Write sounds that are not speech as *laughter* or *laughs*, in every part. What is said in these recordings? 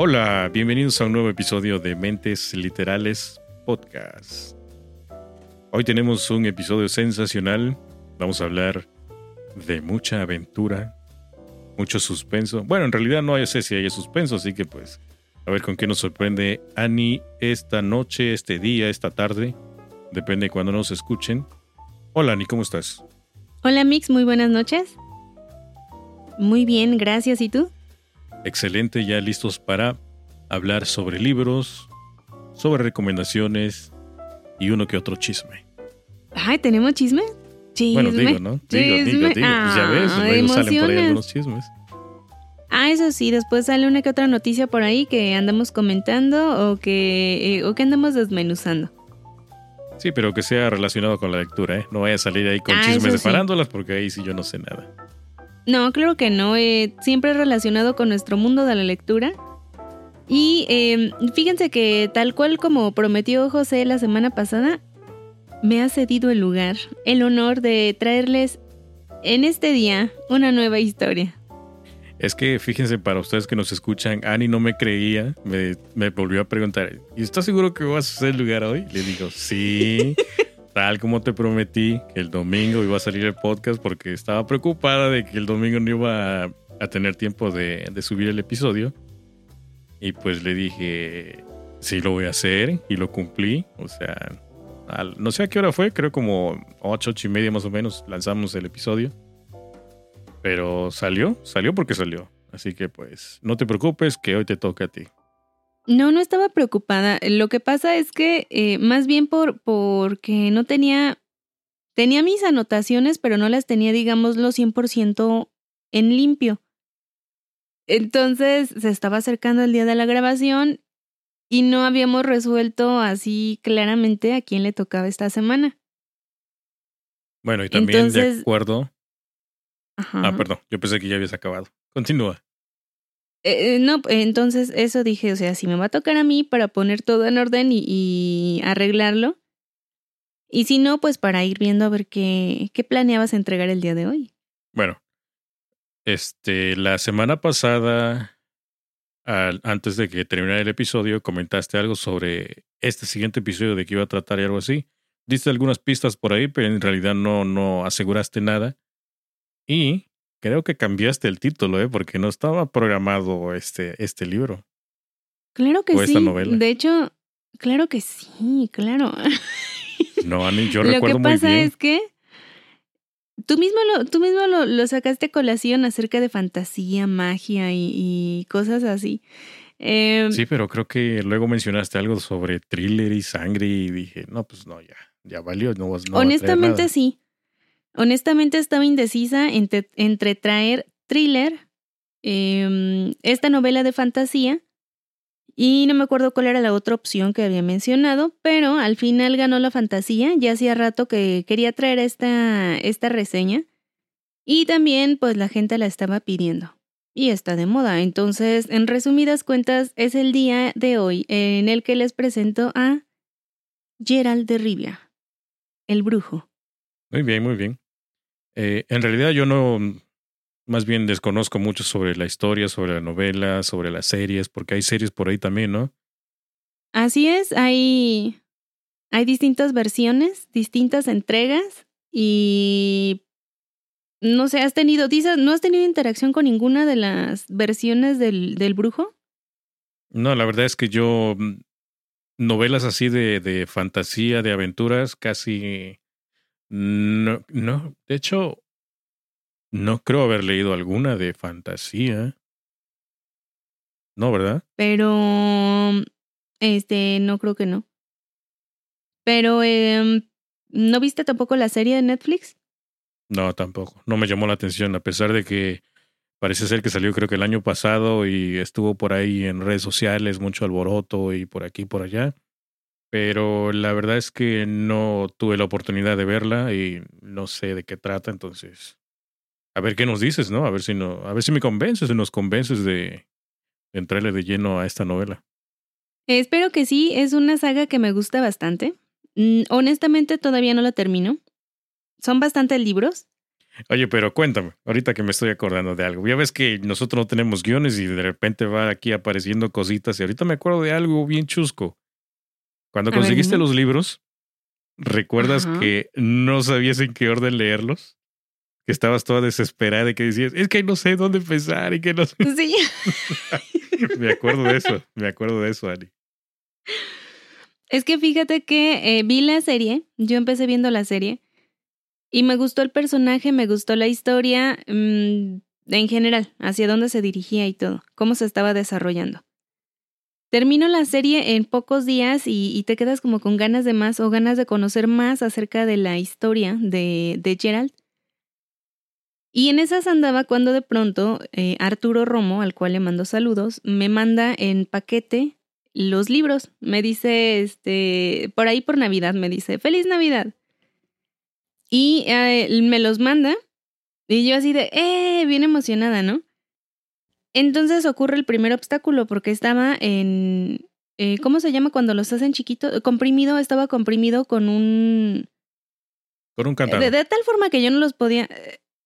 Hola, bienvenidos a un nuevo episodio de Mentes Literales Podcast. Hoy tenemos un episodio sensacional. Vamos a hablar de mucha aventura, mucho suspenso. Bueno, en realidad no sé si hay suspenso, así que pues a ver con qué nos sorprende Annie esta noche, este día, esta tarde. Depende de cuando nos escuchen. Hola Annie, ¿cómo estás? Hola Mix, muy buenas noches. Muy bien, gracias. ¿Y tú? Excelente, ya listos para hablar sobre libros, sobre recomendaciones y uno que otro chisme. Ay, ¿tenemos chisme? Chisme. Bueno, digo, ¿no? Digo, digo, digo. Pues ya ves, luego salen por ahí algunos chismes. Ah, eso sí, después sale una que otra noticia por ahí que andamos comentando o que, eh, o que andamos desmenuzando. Sí, pero que sea relacionado con la lectura, ¿eh? No vaya a salir ahí con ah, chismes de porque ahí sí yo no sé nada. No, claro que no. Eh, siempre relacionado con nuestro mundo de la lectura. Y em, fíjense que tal cual como prometió José la semana pasada, me ha cedido el lugar, el honor de traerles en este día una nueva historia. Es que fíjense, para ustedes que nos escuchan, Ani no me creía, me, me volvió a preguntar, ¿y estás seguro que vas a hacer el lugar hoy? Le digo, sí. *laughs* tal como te prometí, que el domingo iba a salir el podcast porque estaba preocupada de que el domingo no iba a, tener tiempo de, subir el episodio. Y pues le dije, sí lo voy a hacer y lo cumplí. O sea, no sé a qué hora fue, creo como 8, 8 y media más o menos lanzamos el episodio. Pero salió, salió porque salió. Así que pues no te preocupes que hoy te toca a ti. No, no estaba preocupada. Lo que pasa es que eh, más bien por porque no tenía tenía mis anotaciones, pero no las tenía, digámoslo, 100% en limpio. Entonces se estaba acercando el día de la grabación y no habíamos resuelto así claramente a quién le tocaba esta semana. Bueno, y también de acuerdo. Ah, perdón, yo pensé que ya habías acabado. Continúa. Eh, eh, no, entonces eso dije, o sea, si me va a tocar a mí para poner todo en orden y, arreglarlo. Y si no, pues para ir viendo a ver qué, qué planeabas entregar el día de hoy. Bueno, este, la semana pasada, antes de que terminara el episodio, comentaste algo sobre este siguiente episodio de que iba a tratar y algo así. Diste algunas pistas por ahí, pero en realidad no, no aseguraste nada. Y Creo que cambiaste el título, ¿eh? Porque no estaba programado este, este libro. Claro que sí. De hecho, claro que sí, claro. *laughs* No, Ani, yo recuerdo muy bien. Lo que pasa es que tú mismo lo, tú mismo lo, lo, sacaste a colación acerca de fantasía, magia y, cosas así. Em, sí, pero creo que luego mencionaste algo sobre thriller y sangre y dije, no, pues no, ya, ya valió. No, no honestamente sí. Honestamente estaba indecisa entre, traer thriller, em, esta novela de fantasía, y no me acuerdo cuál era la otra opción que había mencionado, pero al final ganó la fantasía. Ya hacía rato que quería traer esta, esta reseña. Y también, pues la gente la estaba pidiendo. Y está de moda. Entonces, en resumidas cuentas, es el día de hoy en el que les presento a Gerald de Rivia, el brujo. Muy bien, muy bien. Eh, en realidad yo no, más bien desconozco mucho sobre la historia, sobre la novela, sobre las series, porque hay series por ahí también, ¿no? Así es, hay, hay distintas versiones, distintas entregas y no sé, ¿has tenido, dices, no has tenido interacción con ninguna de las versiones del, del brujo? No, la verdad es que yo mm, novelas así de, de fantasía, de aventuras, casi no, no, de hecho, no creo haber leído alguna de fantasía. No, ¿verdad? Pero, este, no creo que no. Pero, eh, ¿no viste tampoco la serie de Netflix? No, tampoco. No me llamó la atención, a pesar de que parece ser que salió creo que el año pasado y estuvo por ahí en redes sociales, mucho alboroto y por aquí y por allá. Pero la verdad es que no tuve la oportunidad de verla y no sé de qué trata, entonces a ver qué nos dices, ¿no? A ver si no, a ver si me convences, si nos convences de, entrarle de lleno a esta novela. Espero que sí, es una saga que me gusta bastante. Mm, honestamente todavía no la termino. Son bastantes libros. Oye, pero cuéntame, ahorita que me estoy acordando de algo. Ya ves que nosotros no tenemos guiones y de repente va aquí apareciendo cositas y ahorita me acuerdo de algo bien chusco. Cuando conseguiste los libros, ¿recuerdas que no sabías en qué orden leerlos? Que estabas toda desesperada y que decías, es que no sé dónde empezar y que no sé. *laughs* Sí. *laughs* me acuerdo de eso, me acuerdo de eso, Ani. Es que fíjate que eh, vi la serie, yo empecé viendo la serie y me gustó el personaje, me gustó la historia mm, en general, hacia dónde se dirigía y todo, cómo se estaba desarrollando. Termino la serie en pocos días y, te quedas como con ganas de más o ganas de conocer más acerca de la historia de, de Gerald. Y en esas andaba cuando de pronto eh, Arturo Romo, al cual le mando saludos, me manda en paquete los libros. Me dice, este, por ahí por Navidad, me dice, feliz Navidad. Y eh, me los manda y yo así de, eh, bien emocionada, ¿no? Entonces ocurre el primer obstáculo porque estaba en, eh, ¿cómo se llama cuando los hacen chiquitos? Comprimido, estaba comprimido con un... Con un cantado. De, tal forma que yo no los podía,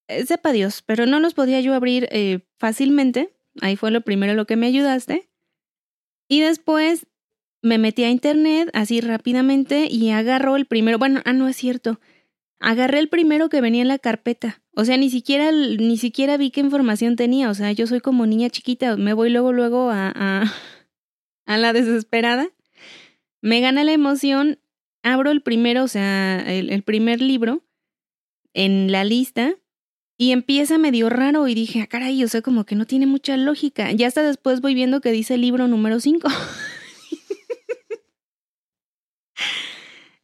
eh, sepa Dios, pero no los podía yo abrir eh, fácilmente. Ahí fue lo primero lo que me ayudaste. Y después me metí a internet así rápidamente y agarró el primero, bueno, ah, no es cierto. Agarré el primero que venía en la carpeta. O sea, ni siquiera, ni siquiera vi qué información tenía. O sea, yo soy como niña chiquita. Me voy luego, luego a, *laughs* a, la desesperada. Me gana la emoción. Abro el primero, o sea, el, el primer libro en la lista y empieza medio raro y dije, ah, caray, o sea, como que no tiene mucha lógica. Ya hasta después voy viendo que dice libro número 5. *laughs*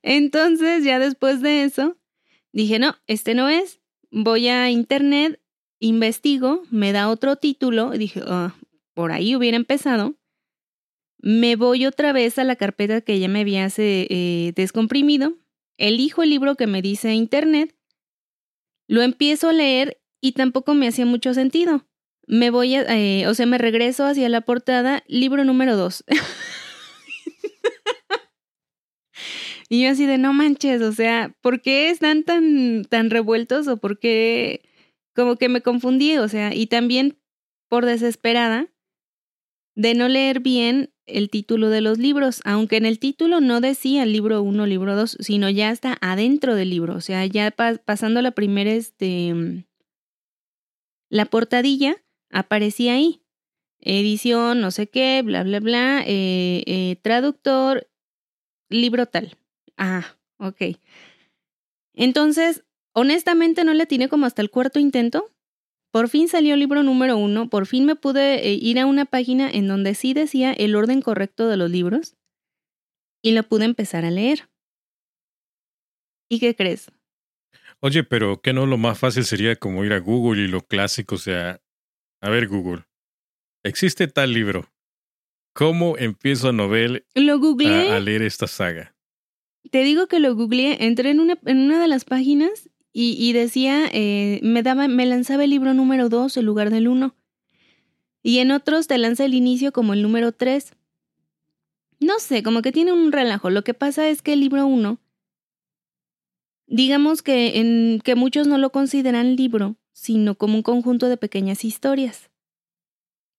Entonces, ya después de eso, Dije, no, este no es. Voy a internet, investigo, me da otro título. Dije, ah, por ahí hubiera empezado. Me voy otra vez a la carpeta que ya me había eh, descomprimido. Elijo el libro que me dice internet. Lo empiezo a leer y tampoco me hacía mucho sentido. Me voy a, eh, o sea, me regreso hacia la portada, libro número 2. *laughs* Y yo así de no manches, o sea, ¿por qué están tan, tan revueltos o por qué como que me confundí? O sea, y también por desesperada de no leer bien el título de los libros, aunque en el título no decía libro 1, libro 2, sino ya está adentro del libro, o sea, ya pasando la primera, este, la portadilla, aparecía ahí, edición, no sé qué, bla, bla, bla, eh, eh, traductor, libro tal. Ah, ok. Entonces, honestamente no le tiene como hasta el cuarto intento. Por fin salió el libro número uno, por fin me pude eh, ir a una página en donde sí decía el orden correcto de los libros y lo pude empezar a leer. ¿Y qué crees? Oye, pero ¿qué no lo más fácil sería como ir a Google y lo clásico, o sea, a ver Google, existe tal libro. ¿Cómo empiezo a novel lo a leer esta saga? Te digo que lo googleé, entré en una, en una de las páginas y, decía, eh, me daba, me lanzaba el libro número 2 en lugar del 1. Y en otros te lanza el inicio como el número 3. No sé, como que tiene un relajo. Lo que pasa es que el libro 1, digamos que, en, que muchos no lo consideran libro, sino como un conjunto de pequeñas historias.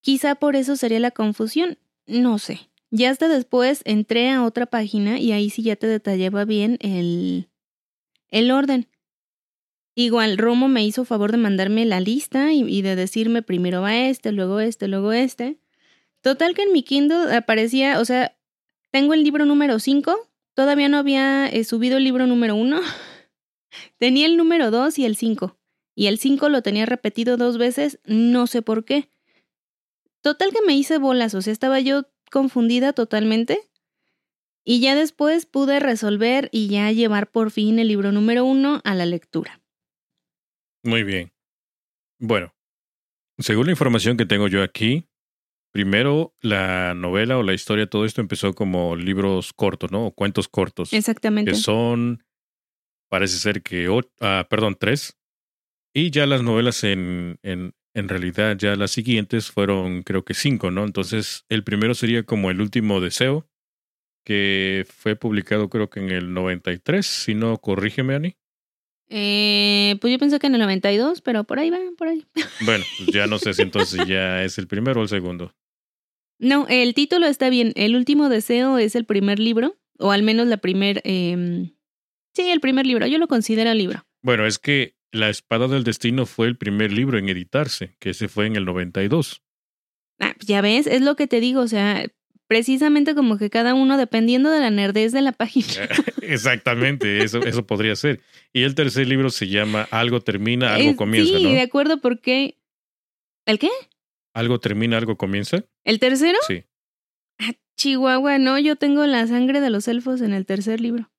Quizá por eso sería la confusión, no sé. Ya hasta después entré a otra página y ahí sí ya te detallaba bien el, el orden. Igual, Romo me hizo favor de mandarme la lista y, de decirme primero va este, luego este, luego este. Total que en mi Kindle aparecía, o sea, tengo el libro número 5, todavía no había eh, subido el libro número 1. *laughs* tenía el número 2 y el 5. Y el 5 lo tenía repetido dos veces, no sé por qué. Total que me hice bolas, o sea, estaba yo confundida totalmente. Y ya después pude resolver y ya llevar por fin el libro número uno a la lectura. Muy bien. Bueno, según la información que tengo yo aquí, primero la novela o la historia, todo esto empezó como libros cortos, ¿no? O cuentos cortos. Exactamente. Que son, parece ser que, o- ah, perdón, tres. Y ya las novelas en, en, en realidad, ya las siguientes fueron creo que cinco, ¿no? Entonces, el primero sería como El último deseo, que fue publicado creo que en el 93, si no, corrígeme, Ani. Eh, pues yo pensé que en el 92, pero por ahí va, por ahí. *laughs* Bueno, pues ya no sé si entonces ya es el primero o el segundo. No, el título está bien. El último deseo es el primer libro, o al menos la primer... em, sí, el primer libro. Yo lo considero libro. Bueno, es que La Espada del Destino fue el primer libro en editarse, que ese fue en el 92. Ah, pues ya ves, es lo que te digo, o sea, precisamente como que cada uno, dependiendo de la nerdez de la página. *laughs* Exactamente, eso, eso podría ser. Y el tercer libro se llama Algo termina, algo Es- comienza, sí, ¿no? de acuerdo, porque... ¿El qué? Algo termina, algo comienza. ¿El tercero? Sí. Chihuahua, no, yo tengo la sangre de los elfos en el tercer libro.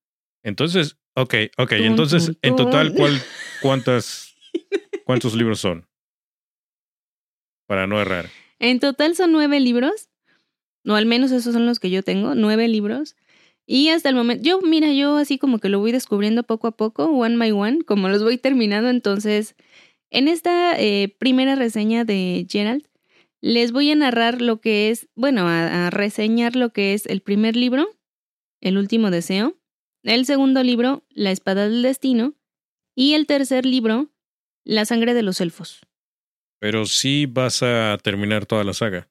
Entonces, ok, ok. Entonces, en total. ¿cuál, cuántas, ¿cuántos libros son? Para no errar. En total son nueve libros, o al menos esos son los que yo tengo, nueve libros. Y hasta el momento, yo, mira, yo así como que lo voy descubriendo poco a poco, one by one, como los voy terminando. Entonces, en esta eh, primera reseña de Gerald, les voy a narrar lo que es, bueno, a, a reseñar lo que es el primer libro, El último deseo, el segundo libro, La espada del destino, y el tercer libro, La sangre de los elfos. Pero sí vas a terminar toda la saga.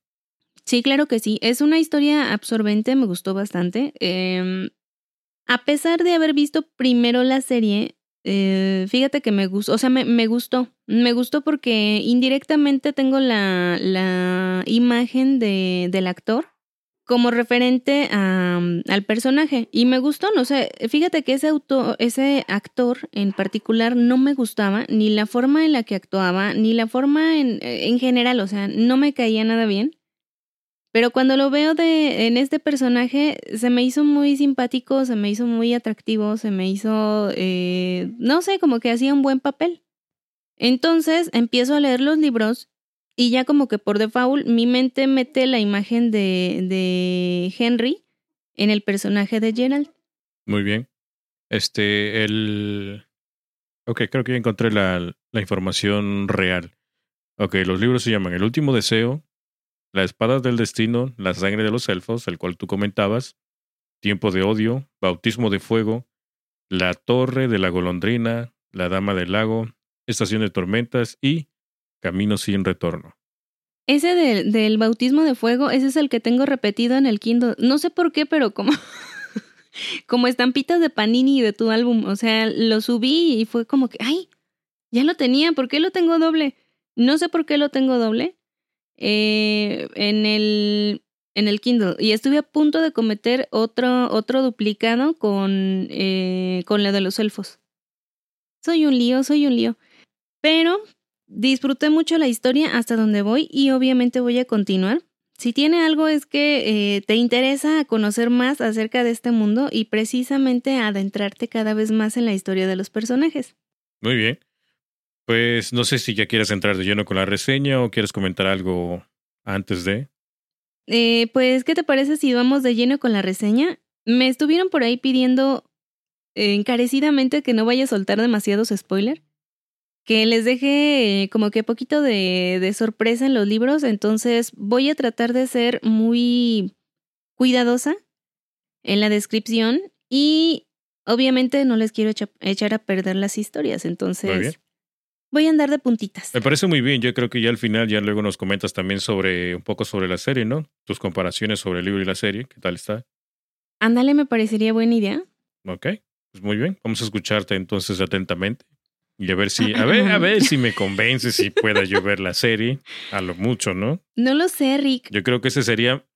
Sí, claro que sí. Es una historia absorbente, me gustó bastante. Eh, a pesar de haber visto primero la serie, eh, fíjate que me gustó, o sea, me, me gustó. Me gustó porque indirectamente tengo la, la imagen de, del actor como referente al personaje. Y me gustó, no sé, fíjate que ese, auto, ese actor en particular no me gustaba, ni la forma en la que actuaba, ni la forma en, en general, o sea, no me caía nada bien. Pero cuando lo veo de, en este personaje, se me hizo muy simpático, se me hizo muy atractivo, se me hizo, eh, no sé, como que hacía un buen papel. Entonces empiezo a leer los libros y ya como que por default mi mente mete la imagen de, de Henry en el personaje de Gerald. Muy bien. Este, el... Ok, creo que ya encontré la, la información real. Ok, los libros se llaman El último deseo, La espada del destino, La sangre de los elfos, el cual tú comentabas, Tiempo de odio, Bautismo de fuego, La torre de la golondrina, La dama del lago, Estación de tormentas y Camino sin retorno. Ese del, del bautismo de fuego, ese es el que tengo repetido en el Kindle. No sé por qué, pero como, *laughs* como estampitas de Panini de tu álbum. O sea, lo subí y fue como que, ay, ya lo tenía, ¿por qué lo tengo doble? No sé por qué lo tengo doble eh, en, el, en el Kindle. Y estuve a punto de cometer otro, otro duplicado con, eh, con la de los elfos. Soy un lío, soy un lío. Pero disfruté mucho la historia hasta donde voy y obviamente voy a continuar. Si tiene algo es que eh, te interesa conocer más acerca de este mundo y precisamente adentrarte cada vez más en la historia de los personajes. Muy bien. Pues no sé si ya quieres entrar de lleno con la reseña o quieres comentar algo antes de. Eh, pues, ¿qué te parece si vamos de lleno con la reseña? Me estuvieron por ahí pidiendo eh, encarecidamente que no vaya a soltar demasiados spoilers. Que les deje eh, como que poquito de, de sorpresa en los libros. Entonces voy a tratar de ser muy cuidadosa en la descripción. Y obviamente no les quiero echa- echar a perder las historias. Entonces voy a andar de puntitas. Me parece muy bien. Yo creo que ya al final, ya luego nos comentas también sobre un poco sobre la serie, ¿no? Tus comparaciones sobre el libro y la serie. ¿Qué tal está? Ándale, me parecería buena idea. Ok. Pues muy bien. Vamos a escucharte entonces atentamente. Y a ver si, a ver, a *laughs* ver si me convences si pueda yo ver la serie. A lo mucho, ¿no? No lo sé, Rick. Yo creo que ese sería,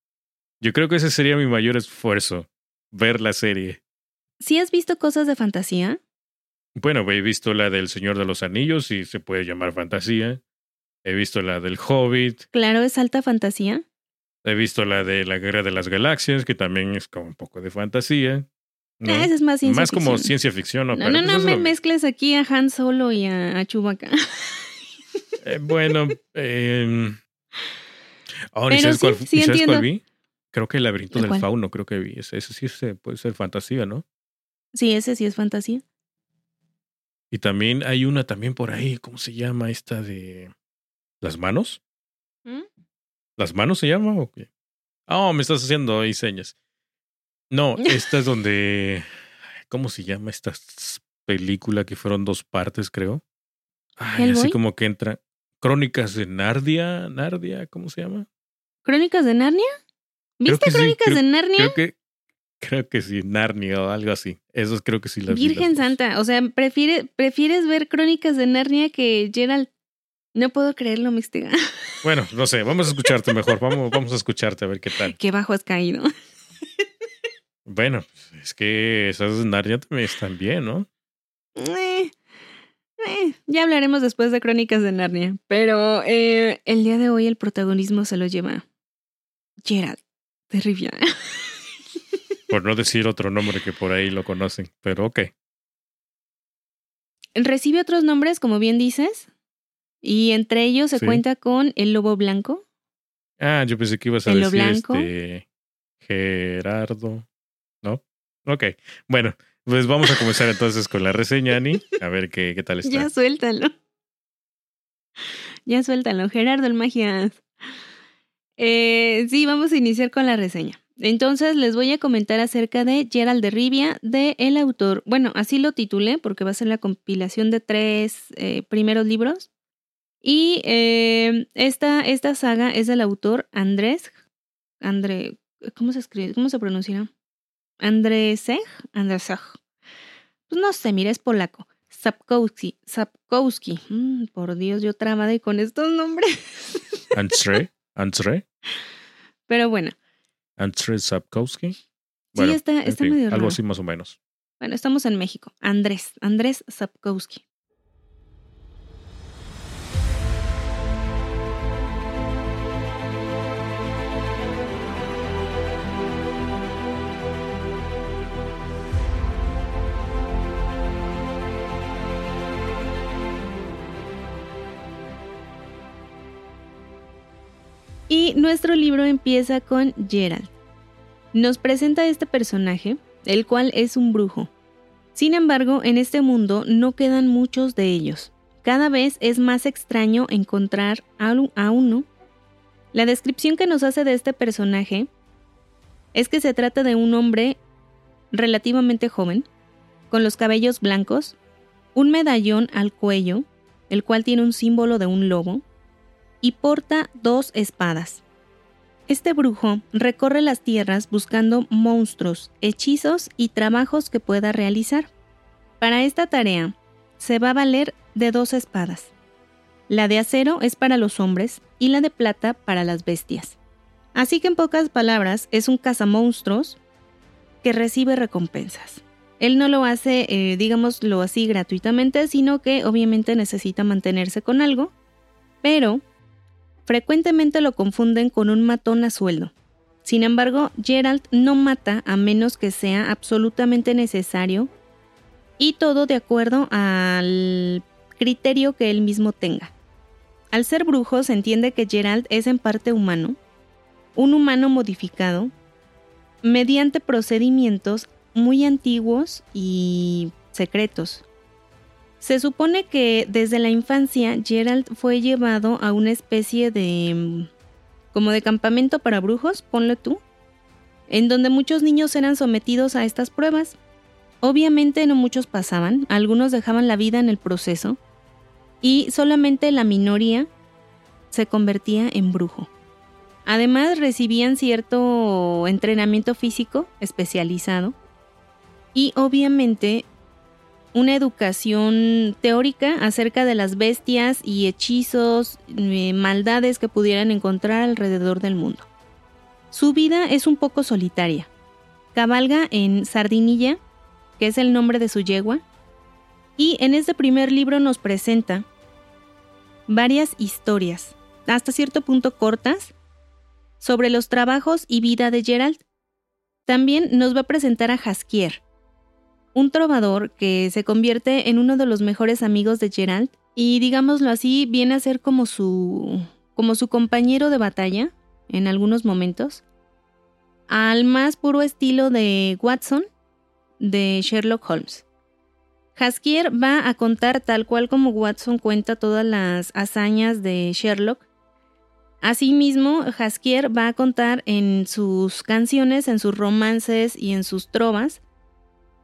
yo creo que ese sería mi mayor esfuerzo. Ver la serie. ¿Sí has visto cosas de fantasía? Bueno, he visto la del Señor de los Anillos, y se puede llamar fantasía. He visto la del Hobbit. Claro, es alta fantasía. He visto la de la Guerra de las Galaxias, que también es como un poco de fantasía. ¿No? Ah, es más ciencia Más como ciencia ficción, ¿no? No, no, pues no me lo- mezcles aquí a Han Solo y a, a Chewbacca. *laughs* Eh, bueno, eh, Oh, ¿y Pero sabes, sí, cuál, sí y sabes cuál entiendo. vi? Creo que el laberinto del ¿Cuál? fauno, creo que vi. Ese, ese sí se- puede ser fantasía, ¿no? Sí, ese sí es fantasía. Y también hay una también por ahí, ¿cómo se llama esta de las manos? ¿Mm? ¿Las manos se llama o qué? Oh, me estás haciendo ahí señas. No, *laughs* esta es donde ¿cómo se llama esta película que fueron dos partes, creo? Ay, así como que entra Crónicas de Nardia, Nardia, ¿cómo se llama? ¿Crónicas de Narnia? ¿Viste sí, Crónicas creo- de Narnia? Creo que creo que sí, Narnia o algo así. Esos creo que sí las vi las Virgen. Santa, o sea, prefiere, prefieres ver Crónicas de Narnia que Gerald. No puedo creerlo, Mixtega. Bueno, no sé, vamos a escucharte mejor. Vamos, vamos a escucharte a ver qué tal. Qué bajo has caído. Bueno, es que esas de Narnia también están bien, ¿no? Eh, eh, ya hablaremos después de Crónicas de Narnia, pero eh, el día de hoy el protagonismo se lo lleva Gerald de Rivia. *laughs* Por no decir otro nombre que por ahí lo conocen, pero ok. Recibe otros nombres, como bien dices, y entre ellos se Sí. cuenta con el lobo blanco, Ah, yo pensé que ibas a ¿Pelo decir este Gerardo. Ok. Bueno, pues vamos a comenzar entonces con la reseña, Ani. A ver qué, qué tal está. Ya suéltalo. Ya suéltalo, Gerardo el Magias. Eh, sí, vamos a iniciar con la reseña. Entonces les voy a comentar acerca de Gerald de Rivia, de el autor. Bueno, así lo titulé porque va a ser la compilación de tres eh, primeros libros. Y eh, esta, esta saga es del autor Andrés. André, ¿cómo se escribe? ¿Cómo se pronunciará? Andrzej, Andrzej. Pues no sé, mira, es polaco. Sapkowski, Sapkowski. Mm, por Dios, yo trabade con estos nombres. *laughs* Andre, Andre, Pero bueno, Andre Sapkowski. Bueno, sí, está, está fin, medio algo raro. así más o menos. Bueno, estamos en México. Andrés, Andrés Sapkowski. Y nuestro libro empieza con Gerald. Nos presenta este personaje, el cual es un brujo. Sin embargo, en este mundo no quedan muchos de ellos. Cada vez es más extraño encontrar a uno. La descripción que nos hace de este personaje es que se trata de un hombre relativamente joven, con los cabellos blancos, un medallón al cuello, el cual tiene un símbolo de un lobo, y porta dos espadas. Este brujo recorre las tierras buscando monstruos, hechizos y trabajos que pueda realizar. Para esta tarea, se va a valer de dos espadas. La de acero es para los hombres y la de plata para las bestias. Así que en pocas palabras, es un cazamonstruos que recibe recompensas. Él no lo hace, eh, digámoslo así, gratuitamente, sino que obviamente necesita mantenerse con algo, pero frecuentemente lo confunden con un matón a sueldo. Sin embargo, Gerald no mata a menos que sea absolutamente necesario y todo de acuerdo al criterio que él mismo tenga. Al ser brujo se entiende que Gerald es en parte humano, un humano modificado, mediante procedimientos muy antiguos y secretos. Se supone que desde la infancia Gerald fue llevado a una especie de... mm, como de campamento para brujos, ponlo tú, en donde muchos niños eran sometidos a estas pruebas. Obviamente no muchos pasaban, algunos dejaban la vida en el proceso y solamente la minoría se convertía en brujo. Además recibían cierto entrenamiento físico especializado y obviamente una educación teórica acerca de las bestias y hechizos, eh, maldades que pudieran encontrar alrededor del mundo. Su vida es un poco solitaria. Cabalga en Sardinilla, que es el nombre de su yegua, y en este primer libro nos presenta varias historias, hasta cierto punto cortas, sobre los trabajos y vida de Gerald. También nos va a presentar a Jaskier, un trovador que se convierte en uno de los mejores amigos de Gerald y digámoslo así, viene a ser como su como su compañero de batalla en algunos momentos, al más puro estilo de Watson de Sherlock Holmes. Haskier va a contar tal cual como Watson cuenta todas las hazañas de Sherlock. Asimismo, Haskier va a contar en sus canciones, en sus romances y en sus trovas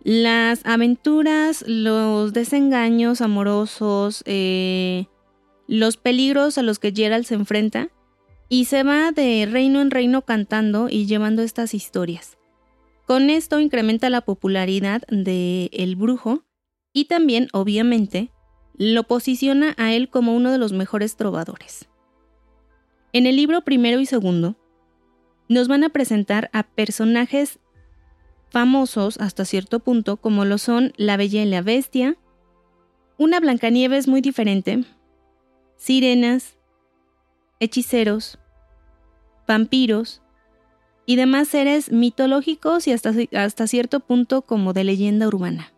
las aventuras, los desengaños amorosos, eh, los peligros a los que Gerald se enfrenta y se va de reino en reino cantando y llevando estas historias. Con esto incrementa la popularidad de El Brujo y también, obviamente, lo posiciona a él como uno de los mejores trovadores. En el libro primero y segundo, nos van a presentar a personajes famosos hasta cierto punto, como lo son La Bella y la Bestia, una Blancanieves muy diferente, sirenas, hechiceros, vampiros y demás seres mitológicos y hasta, hasta cierto punto como de leyenda urbana.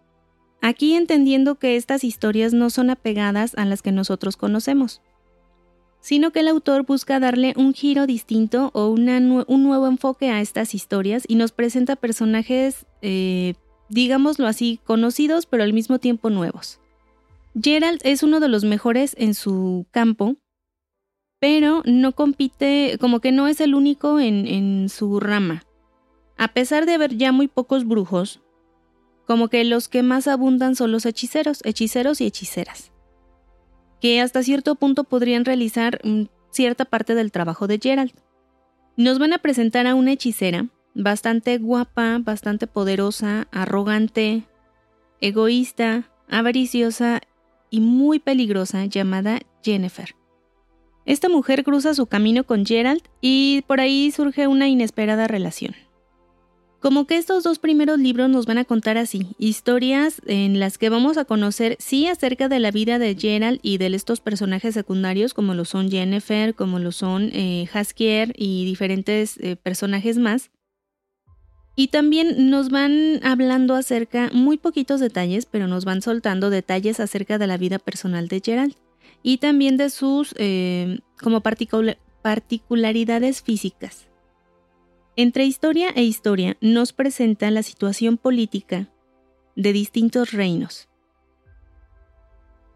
Aquí entendiendo que estas historias no son apegadas a las que nosotros conocemos, sino que el autor busca darle un giro distinto o un nuevo enfoque a estas historias y nos presenta personajes, eh, digámoslo así, conocidos pero al mismo tiempo nuevos. Gerald es uno de los mejores en su campo, pero no compite, como que no es el único en, en su rama. A pesar de haber ya muy pocos brujos, como que los que más abundan son los hechiceros, hechiceros y hechiceras, que hasta cierto punto podrían realizar mm, cierta parte del trabajo de Gerald. Nos van a presentar a una hechicera bastante guapa, bastante poderosa, arrogante, egoísta, avariciosa y muy peligrosa llamada Jennifer. Esta mujer cruza su camino con Gerald y por ahí surge una inesperada relación. Como que estos dos primeros libros nos van a contar así, historias en las que vamos a conocer sí acerca de la vida de Gerald y de estos personajes secundarios como lo son Jennifer, como lo son eh, Haskier y diferentes eh, personajes más. Y también nos van hablando acerca, muy poquitos detalles, pero nos van soltando detalles acerca de la vida personal de Gerald y también de sus eh, como particularidades físicas. Entre historia e historia nos presenta la situación política de distintos reinos.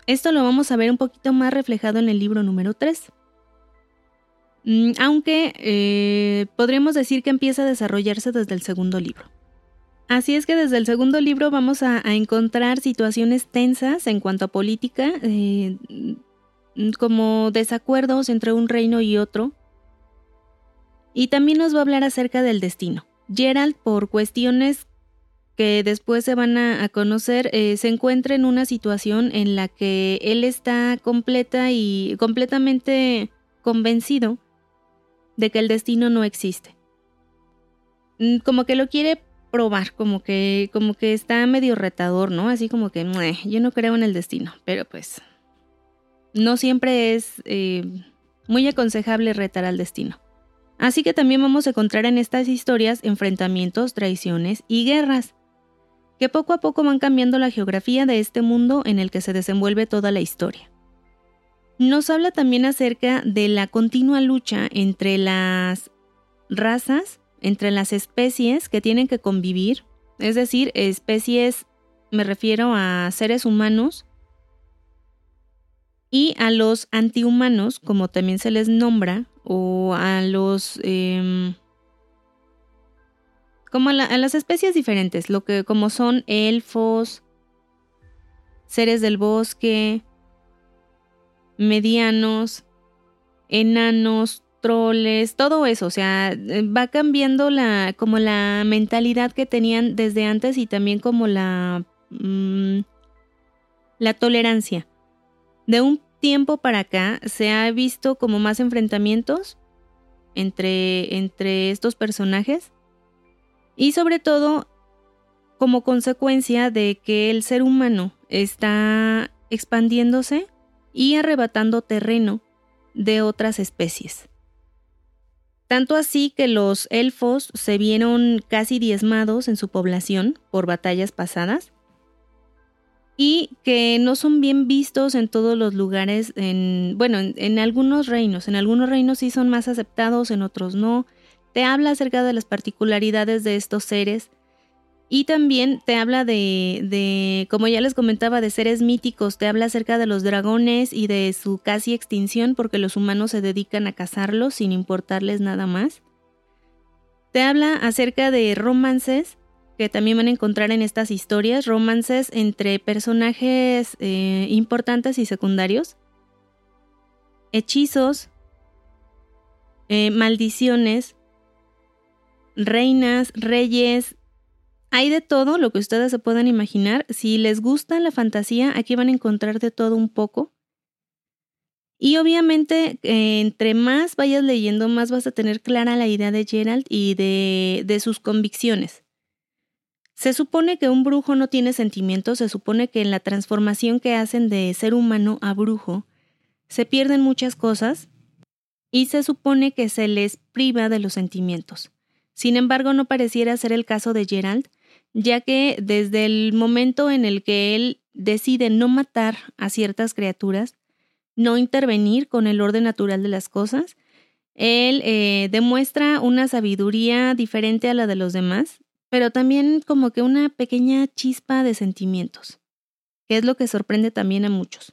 Esto lo vamos a ver un poquito más reflejado en el libro número 3. Mm, aunque eh, podríamos decir que empieza a desarrollarse desde el segundo libro. Así es que desde el segundo libro vamos a, encontrar situaciones tensas en cuanto a política, eh, como desacuerdos entre un reino y otro, y también nos va a hablar acerca del destino. Gerald, por cuestiones que después se van a, conocer, eh, se encuentra en una situación en la que él está completa y completamente convencido de que el destino no existe. Mm, como que lo quiere probar, como que, como que está medio retador, ¿no? Así como que yo no creo en el destino, pero pues no siempre es eh, muy aconsejable retar al destino. Así que también vamos a encontrar en estas historias enfrentamientos, traiciones y guerras, que poco a poco van cambiando la geografía de este mundo en el que se desenvuelve toda la historia. Nos habla también acerca de la continua lucha entre las razas, entre las especies que tienen que convivir, es decir, especies, me refiero a seres humanos, y a los antihumanos, como también se les nombra, o a los... Em, como a, las especies diferentes, lo que como son elfos, seres del bosque, medianos, enanos, troles, todo eso, o sea, va cambiando la como la mentalidad que tenían desde antes y también como la mm, la tolerancia. De un tiempo para acá se ha visto como más enfrentamientos entre, entre estos personajes y sobre todo como consecuencia de que el ser humano está expandiéndose y arrebatando terreno de otras especies. Tanto así que los elfos se vieron casi diezmados en su población por batallas pasadas y que no son bien vistos en todos los lugares, en, bueno, en, algunos reinos, en algunos reinos sí son más aceptados, en otros no. Te habla acerca de las particularidades de estos seres y también te habla de, de, como ya les comentaba, de seres míticos, te habla acerca de los dragones y de su casi extinción porque los humanos se dedican a cazarlos sin importarles nada más. Te habla acerca de romances que también van a encontrar en estas historias, romances entre personajes eh, importantes y secundarios, hechizos, eh, maldiciones, reinas, reyes, hay de todo lo que ustedes se puedan imaginar. Si les gusta la fantasía, aquí van a encontrar de todo un poco. Y obviamente, eh, entre más vayas leyendo, más vas a tener clara la idea de Gerald y de, de sus convicciones. Se supone que un brujo no tiene sentimientos, se supone que en la transformación que hacen de ser humano a brujo se pierden muchas cosas y se supone que se les priva de los sentimientos. Sin embargo, no pareciera ser el caso de Gerald, ya que desde el momento en el que él decide no matar a ciertas criaturas, no intervenir con el orden natural de las cosas, él eh, demuestra una sabiduría diferente a la de los demás pero también como que una pequeña chispa de sentimientos, que es lo que sorprende también a muchos.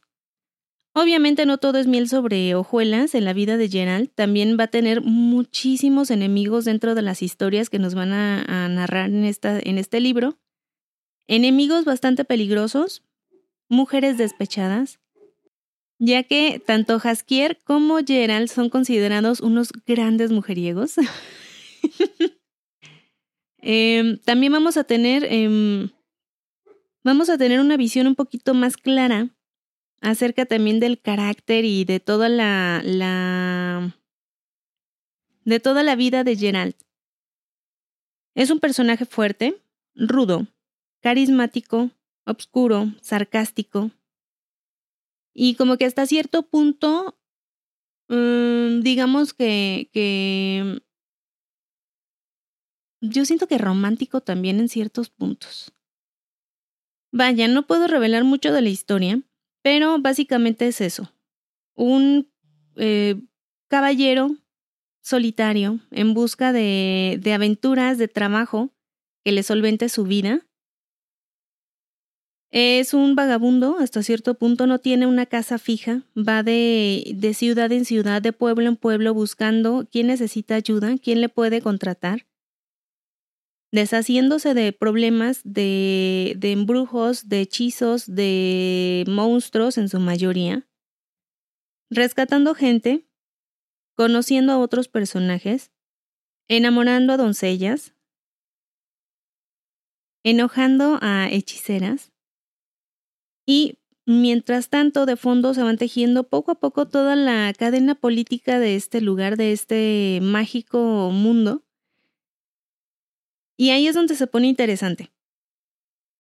Obviamente no todo es miel sobre hojuelas en la vida de Gerald, también va a tener muchísimos enemigos dentro de las historias que nos van a, narrar en, esta, en este libro. Enemigos bastante peligrosos, mujeres despechadas, ya que tanto Jaskier como Gerald son considerados unos grandes mujeriegos. *laughs* Em, también vamos a tener. Em, vamos a tener una visión un poquito más clara acerca también del carácter y de toda la, de toda la vida de Gerald. Es un personaje fuerte, rudo, carismático, obscuro, sarcástico. Y como que hasta cierto punto, mm, digamos que yo siento que romántico también en ciertos puntos. Vaya, no puedo revelar mucho de la historia, pero básicamente es eso. Un eh, caballero solitario en busca de, de aventuras, de trabajo que le solvente su vida. Es un vagabundo, hasta cierto punto no tiene una casa fija, va de, de ciudad en ciudad, de pueblo en pueblo buscando quién necesita ayuda, quién le puede contratar deshaciéndose de problemas de, de embrujos, de hechizos, de monstruos en su mayoría, rescatando gente, conociendo a otros personajes, enamorando a doncellas, enojando a hechiceras y mientras tanto de fondo se van tejiendo poco a poco toda la cadena política de este lugar, de este mágico mundo y ahí es donde se pone interesante.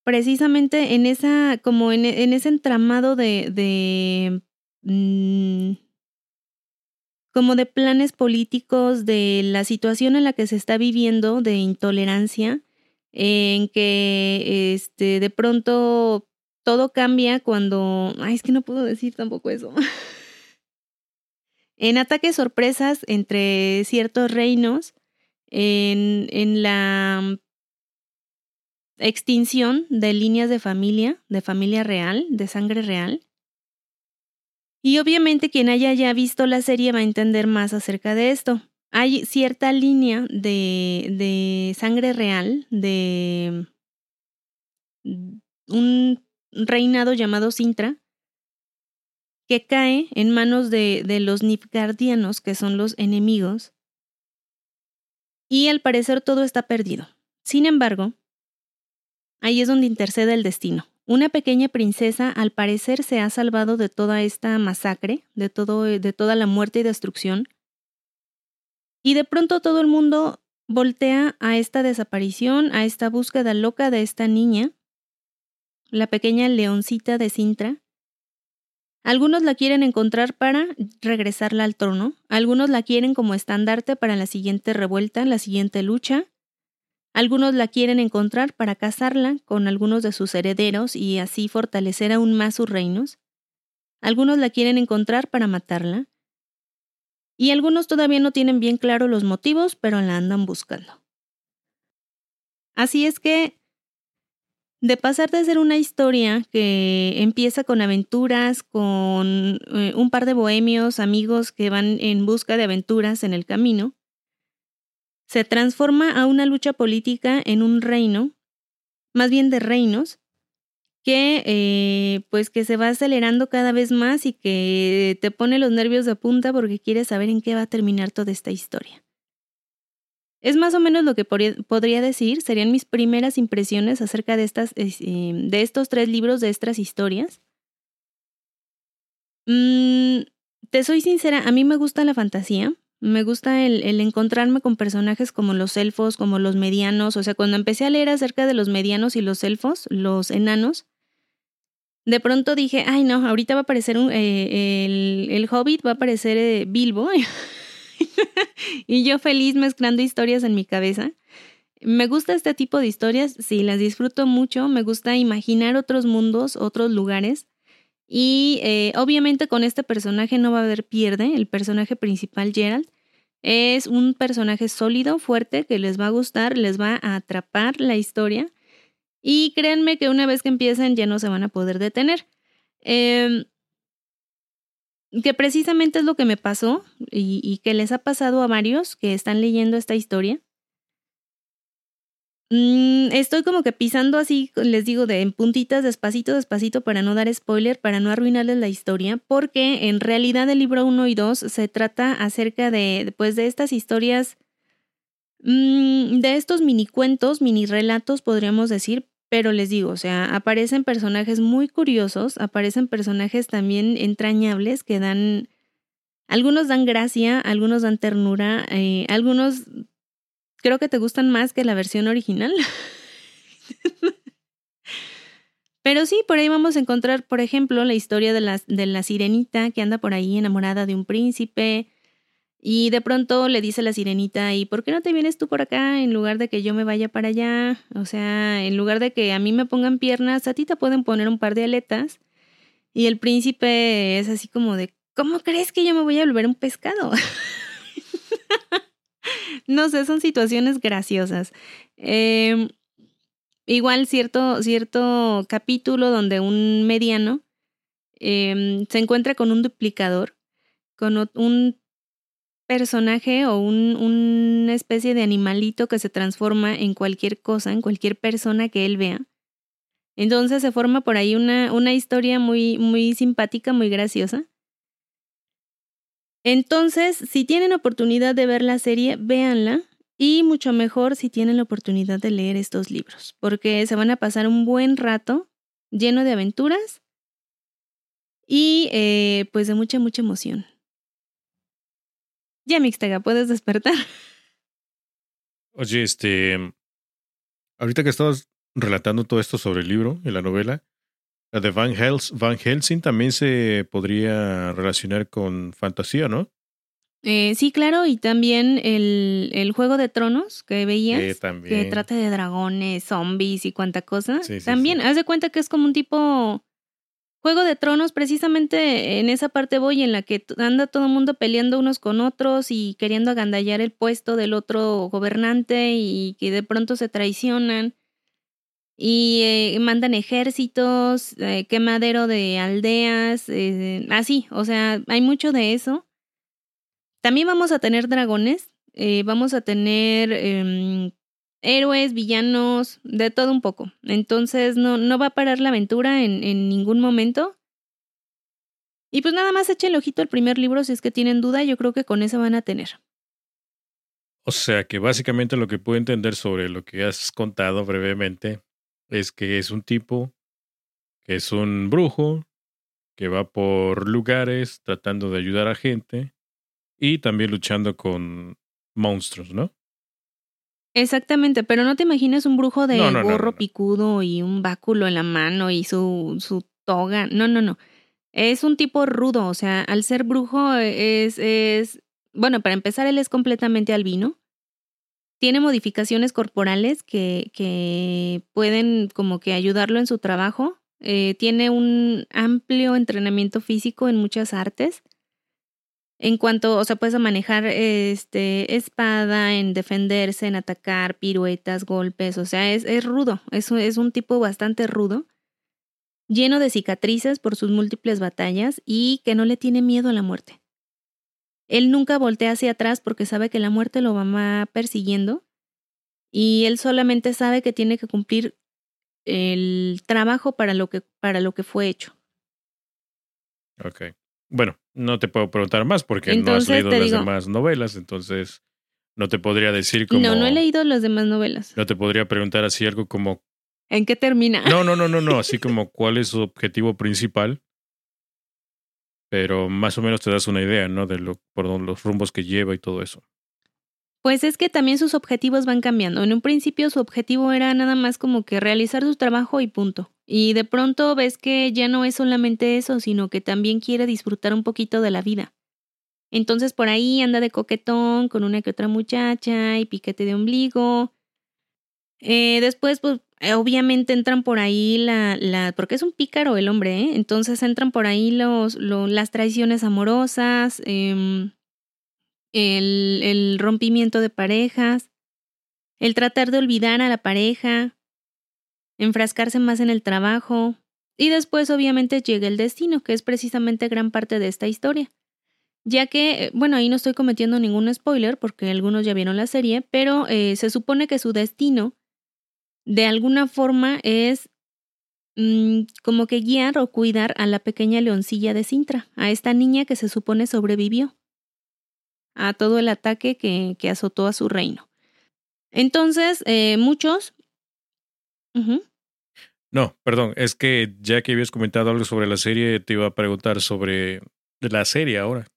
Precisamente en esa, como en, ese entramado de, de mm, como de planes políticos, de la situación en la que se está viviendo, de intolerancia, en que este, de pronto todo cambia cuando. Ay, es que no puedo decir tampoco eso. *laughs* en ataques sorpresas entre ciertos reinos en, en la extinción de líneas de familia, de familia real, de sangre real. Y obviamente quien haya ya visto la serie va a entender más acerca de esto. Hay cierta línea de, de sangre real, de un reinado llamado Sintra, que cae en manos de, de los Nifgardianos, que son los enemigos, y al parecer todo está perdido. Sin embargo, ahí es donde intercede el destino. Una pequeña princesa al parecer se ha salvado de toda esta masacre, de, todo, de toda la muerte y destrucción. Y de pronto todo el mundo voltea a esta desaparición, a esta búsqueda loca de esta niña, la pequeña leoncita de Sintra, algunos la quieren encontrar para regresarla al trono, algunos la quieren como estandarte para la siguiente revuelta, la siguiente lucha, Algunos la quieren encontrar para casarla con algunos de sus herederos y así fortalecer aún más sus reinos. Algunos la quieren encontrar para matarla. Y algunos todavía no tienen bien claro los motivos, pero la andan buscando. Así es que, de pasar de ser una historia que empieza con aventuras, con eh, un par de bohemios, amigos que van en busca de aventuras en el camino, se transforma a una lucha política en un reino, más bien de reinos, que eh, pues que se va acelerando cada vez más y que te pone los nervios de punta porque quieres saber en qué va a terminar toda esta historia. Es más o menos lo que podría decir, serían mis primeras impresiones acerca de, estas, eh, de estos tres libros, de estas historias. Mm, te soy sincera, a mí me gusta la fantasía, me gusta el, encontrarme con personajes como los elfos, como los medianos. O sea, cuando empecé a leer acerca de los medianos y los elfos, los enanos, de pronto dije, ay no, ahorita va a aparecer un, eh, el, el, hobbit, va a aparecer eh, Bilbo. *laughs* *laughs* y yo feliz mezclando historias en mi cabeza. Me gusta este tipo de historias, sí, las disfruto mucho. Me gusta imaginar otros mundos, otros lugares. Y eh, obviamente con este personaje no va a haber pierde, el personaje principal Gerald. Es un personaje sólido, fuerte, que les va a gustar, les va a atrapar la historia. Y créanme que una vez que empiecen ya no se van a poder detener. Eh, que precisamente es lo que me pasó y, que les ha pasado a varios que están leyendo esta historia. Mm, estoy como que pisando así, les digo, de en puntitas, despacito, despacito, para no dar spoiler, para no arruinarles la historia, porque en realidad el libro 1 y 2 se trata acerca de, pues, de estas historias, mmm, de estos mini cuentos, mini relatos, podríamos decir, pero les digo, o sea, aparecen personajes muy curiosos, aparecen personajes también entrañables que dan, algunos dan gracia, algunos dan ternura, eh, algunos creo que te gustan más que la versión original. *laughs* Pero sí, por ahí vamos a encontrar, por ejemplo, la historia de la, de la sirenita que anda por ahí enamorada de un príncipe. Y de pronto le dice la sirenita, ¿y por qué no te vienes tú por acá en lugar de que yo me vaya para allá? O sea, en lugar de que a mí me pongan piernas, a ti te pueden poner un par de aletas. Y el príncipe es así como de, ¿cómo crees que yo me voy a volver un pescado? *laughs* no sé, son situaciones graciosas. Em, igual cierto, cierto capítulo donde un mediano em, se encuentra con un duplicador, con un personaje o un, una especie de animalito que se transforma en cualquier cosa, en cualquier persona que él vea. Entonces se forma por ahí una, una historia muy, muy simpática, muy graciosa. Entonces, si tienen oportunidad de ver la serie, véanla. Y mucho mejor si tienen la oportunidad de leer estos libros, porque se van a pasar un buen rato lleno de aventuras y eh, pues de mucha, mucha emoción. Ya, Mixtega, puedes despertar. Oye, este. Ahorita que estabas relatando todo esto sobre el libro y la novela, la de Van, Van Helsing también se podría relacionar con fantasía, ¿no? Eh, sí, claro, y también el, el Juego de Tronos que veías, que trata de dragones, zombies y cuánta cosa. también, haz de cuenta que es como un tipo Juego de Tronos, precisamente en esa parte voy en la que anda todo el mundo peleando unos con otros y queriendo agandallar el puesto del otro gobernante y que de pronto se traicionan y eh, mandan ejércitos, eh, quemadero de aldeas, eh, así, o sea, hay mucho de eso. También vamos a tener dragones, vamos a tener em, héroes, villanos, de todo un poco. Entonces no, no va a parar la aventura en, en ningún momento. Y pues nada más echen el ojito al primer libro si es que tienen duda, yo creo que con eso van a tener. O sea que básicamente lo que puedo entender sobre lo que has contado brevemente es que es un tipo que es un brujo que va por lugares tratando de ayudar a gente y también luchando con monstruos, ¿no? Exactamente, pero no te imaginas un brujo de gorro picudo y un báculo en la mano y su, su toga. No, no, no. Es un tipo rudo, o sea, al ser brujo es, es, bueno, para empezar, él es completamente albino tiene modificaciones corporales que, que pueden como que ayudarlo en su trabajo. Eh, tiene un amplio entrenamiento físico en muchas artes. En cuanto, o sea, puedes manejar este, espada, en defenderse, en atacar, piruetas, golpes, o sea, es, es rudo, es, es un tipo bastante rudo, lleno de cicatrices por sus múltiples batallas y que no le tiene miedo a la muerte. Él nunca voltea hacia atrás porque sabe que la muerte lo va persiguiendo y él solamente sabe que tiene que cumplir el trabajo para lo que, para lo que fue hecho. Ok. Bueno, no te puedo preguntar más porque no has leído las demás novelas, entonces no te podría decir cómo... No, no he leído las demás novelas. No te podría preguntar así algo como... ¿En qué termina? No, no, no, no, no, así *laughs* como cuál es su objetivo principal pero más o menos te das una idea, ¿no? De lo, por los rumbos que lleva y todo eso. Pues es que también sus objetivos van cambiando. En un principio su objetivo era nada más como que realizar su trabajo y punto. Y de pronto ves que ya no es solamente eso, sino que también quiere disfrutar un poquito de la vida. Entonces por ahí anda de coquetón con una que otra muchacha y piquete de ombligo. Eh, después, pues eh, obviamente entran por ahí la, la, porque es un pícaro el hombre, ¿eh? entonces entran por ahí los, las traiciones amorosas, em, el, rompimiento de parejas, el tratar de olvidar a la pareja, enfrascarse más en el trabajo, y después obviamente llega el destino, que es precisamente gran parte de esta historia. Ya que, eh, bueno, ahí no estoy cometiendo ningún spoiler porque algunos ya vieron la serie, pero se supone que su destino de alguna forma es mm, como que guiar o cuidar a la pequeña leoncilla de Sintra, a esta niña que se supone sobrevivió a todo el ataque que, que azotó a su reino. Entonces, eh, muchos... No, perdón, es que ya que habías comentado algo sobre la serie, te iba a preguntar sobre la serie ahora.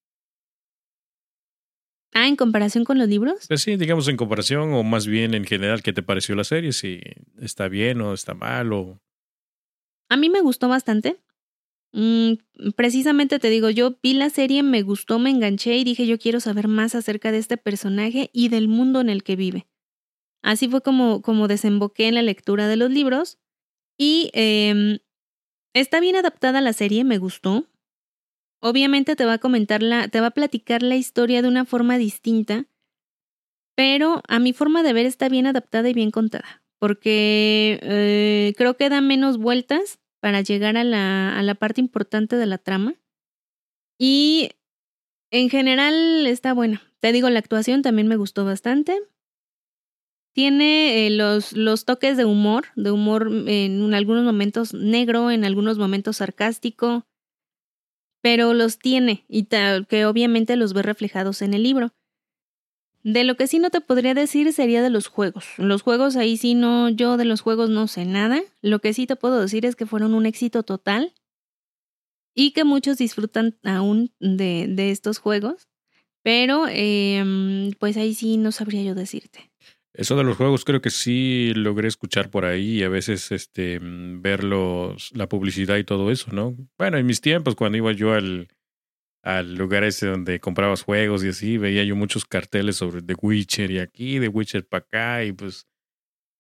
Ah, en comparación con los libros. Pues sí, digamos en comparación o más bien en general, ¿qué te pareció la serie? Si está bien o está mal o... A mí me gustó bastante. Mm, precisamente te digo, yo vi la serie, me gustó, me enganché y dije yo quiero saber más acerca de este personaje y del mundo en el que vive. Así fue como, como desemboqué en la lectura de los libros y eh, está bien adaptada la serie, me gustó. Obviamente te va a comentar la, te va a platicar la historia de una forma distinta, pero a mi forma de ver está bien adaptada y bien contada, porque eh, creo que da menos vueltas para llegar a la, a la parte importante de la trama. Y en general está buena. Te digo, la actuación también me gustó bastante. Tiene eh, los, los toques de humor, de humor en algunos momentos negro, en algunos momentos sarcástico pero los tiene y tal, que obviamente los ve reflejados en el libro. De lo que sí no te podría decir sería de los juegos. Los juegos ahí sí no, yo de los juegos no sé nada. Lo que sí te puedo decir es que fueron un éxito total y que muchos disfrutan aún de, de estos juegos. Pero eh, pues ahí sí no sabría yo decirte. Eso de los juegos creo que sí logré escuchar por ahí y a veces este mm, ver la publicidad y todo eso, ¿no? Bueno, en mis tiempos cuando iba yo al, al lugar ese donde comprabas juegos y así, veía yo muchos carteles sobre The Witcher y aquí, The Witcher para acá y pues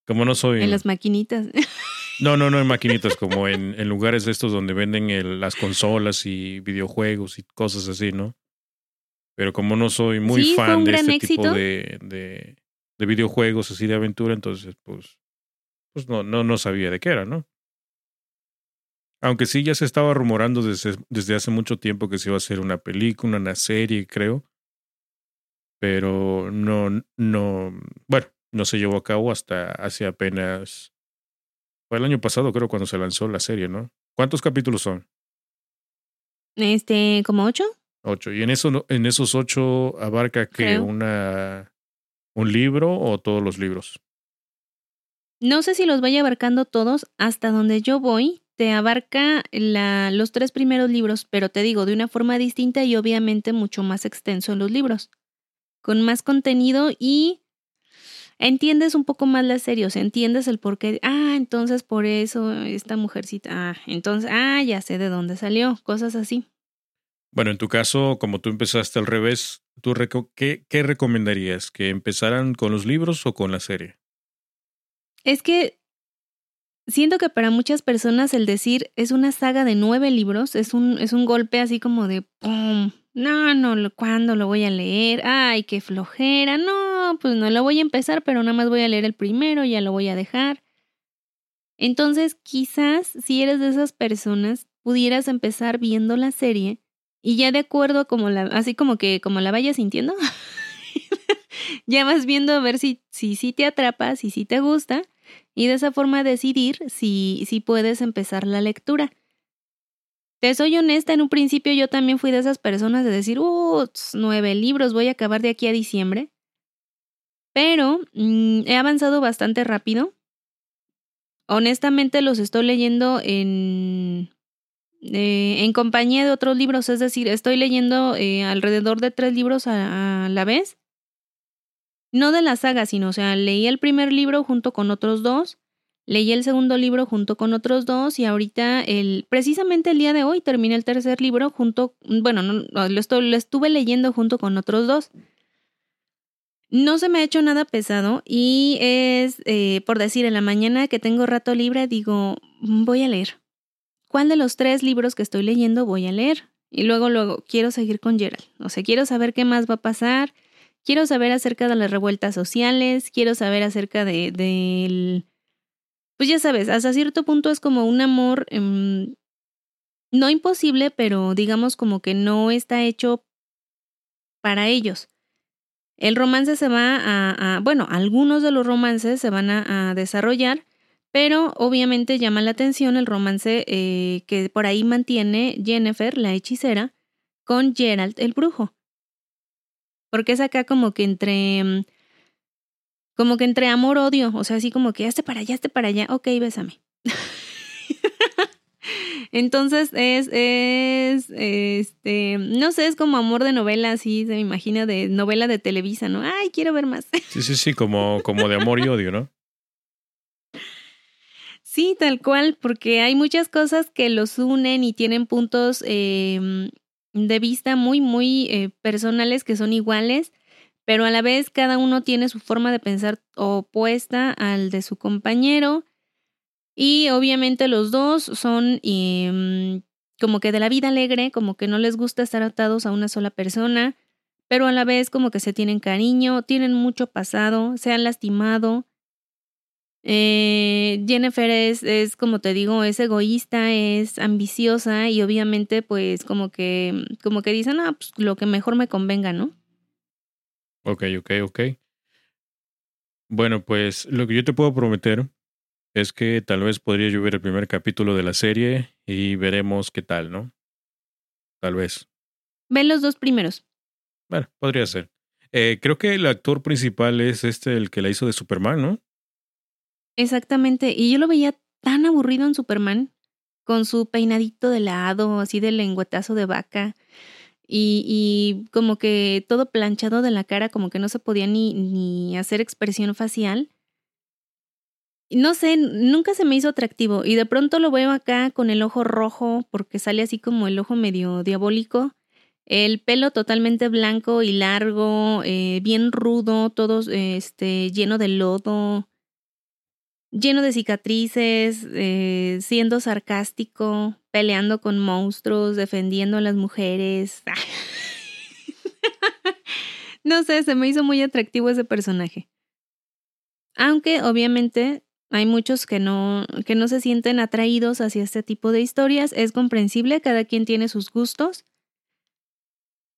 como no soy... En las maquinitas. *laughs* No, no, no en maquinitas, como en, en lugares estos donde venden las consolas y videojuegos y cosas así, ¿no? Pero como no soy muy fan de este tipo de de videojuegos así de aventura, entonces pues, pues no, no, no sabía de qué era, ¿no? Aunque sí ya se estaba rumorando desde, desde hace mucho tiempo que se iba a hacer una película, una serie, creo. Pero no, no, bueno, no se llevó a cabo hasta hace apenas, fue el año pasado creo cuando se lanzó la serie, ¿no? ¿Cuántos capítulos son? Este, como ocho. Ocho. Y en eso, en esos ocho abarca que una ¿Un libro o todos los libros? No sé si los vaya abarcando todos. Hasta donde yo voy, te abarca la, los tres primeros libros, pero te digo, de una forma distinta y obviamente mucho más extenso en los libros. Con más contenido y entiendes un poco más la serie, o sea, entiendes el porqué. Ah, entonces por eso esta mujercita. Ah, entonces, ah, ya sé de dónde salió, cosas así. Bueno, en tu caso, como tú empezaste al revés, ¿tú qué, qué recomendarías? ¿Que empezaran con los libros o con la serie? Es que siento que para muchas personas el decir es una saga de nueve libros es un, es un golpe así como de ¡pum! No, no, ¿cuándo lo voy a leer? Ay, qué flojera. No, pues no lo voy a empezar, pero nada más voy a leer el primero, ya lo voy a dejar. Entonces, quizás si eres de esas personas, pudieras empezar viendo la serie y ya de acuerdo a como la, así como que como la vayas sintiendo, *laughs* ya vas viendo a ver si si, si te atrapa, si sí te gusta y de esa forma decidir si, si puedes empezar la lectura. Te soy honesta, en un principio yo también fui de esas personas de decir, uh, nueve libros, voy a acabar de aquí a diciembre. Pero mm, he avanzado bastante rápido. Honestamente los estoy leyendo en, eh, en compañía de otros libros, es decir, estoy leyendo eh, alrededor de tres libros a, a la vez no de la saga, sino, o sea, leí el primer libro junto con otros dos, leí el segundo libro junto con otros dos y ahorita, el, precisamente el día de hoy, terminé el tercer libro junto, bueno, no, lo, estuve leyendo junto con otros dos. No se me ha hecho nada pesado y es, eh, por decir, en la mañana que tengo rato libre, digo, voy a leer. ¿Cuál de los tres libros que estoy leyendo voy a leer? Y luego, luego, quiero seguir con Gerald. O sea, quiero saber qué más va a pasar Quiero saber acerca de las revueltas sociales, quiero saber acerca de, del... Pues ya sabes, hasta cierto punto es como un amor em, no imposible, pero digamos como que no está hecho para ellos. El romance se va a, bueno, algunos de los romances se van a, desarrollar, pero obviamente llama la atención el romance eh, que por ahí mantiene Jennifer, la hechicera, con Gerald, el brujo. Porque es acá como que entre. Mm, como que entre amor-odio. O sea, así como que hazte para allá, hazte para allá. Ok, bésame. *laughs* Entonces es, es, este, no sé, es como amor de novela, así se me imagina de novela de Televisa, ¿no? Ay, quiero ver más. *laughs* Sí, sí, sí, como, como de amor y odio, ¿no? Sí, tal cual, porque hay muchas cosas que los unen y tienen puntos eh, de vista muy, muy eh, personales que son iguales, pero a la vez cada uno tiene su forma de pensar opuesta al de su compañero. Y obviamente los dos son em, como que de la vida alegre, como que no les gusta estar atados a una sola persona, pero a la vez como que se tienen cariño, tienen mucho pasado, se han lastimado eh, Jennifer es, es, como te digo, es egoísta, es ambiciosa y obviamente pues como que, como que dicen, ah, pues lo que mejor me convenga, ¿no? Ok, ok, ok. Bueno, pues lo que yo te puedo prometer es que tal vez podría llover el primer capítulo de la serie y veremos qué tal, ¿no? Tal vez. Ven los dos primeros. Bueno, podría ser. Eh, creo que el actor principal es este, el que la hizo de Superman, ¿no? Exactamente. Y yo lo veía tan aburrido en Superman, con su peinadito de lado, así de lengüetazo de vaca. Y, y, como que todo planchado de la cara, como que no se podía ni, ni hacer expresión facial. No sé, nunca se me hizo atractivo. Y de pronto lo veo acá con el ojo rojo, porque sale así como el ojo medio diabólico. El pelo totalmente blanco y largo, eh, bien rudo, todo este, lleno de lodo lleno de cicatrices, eh, siendo sarcástico, peleando con monstruos, defendiendo a las mujeres. *laughs* no sé, se me hizo muy atractivo ese personaje. Aunque obviamente hay muchos que no, que no se sienten atraídos hacia este tipo de historias, es comprensible, cada quien tiene sus gustos.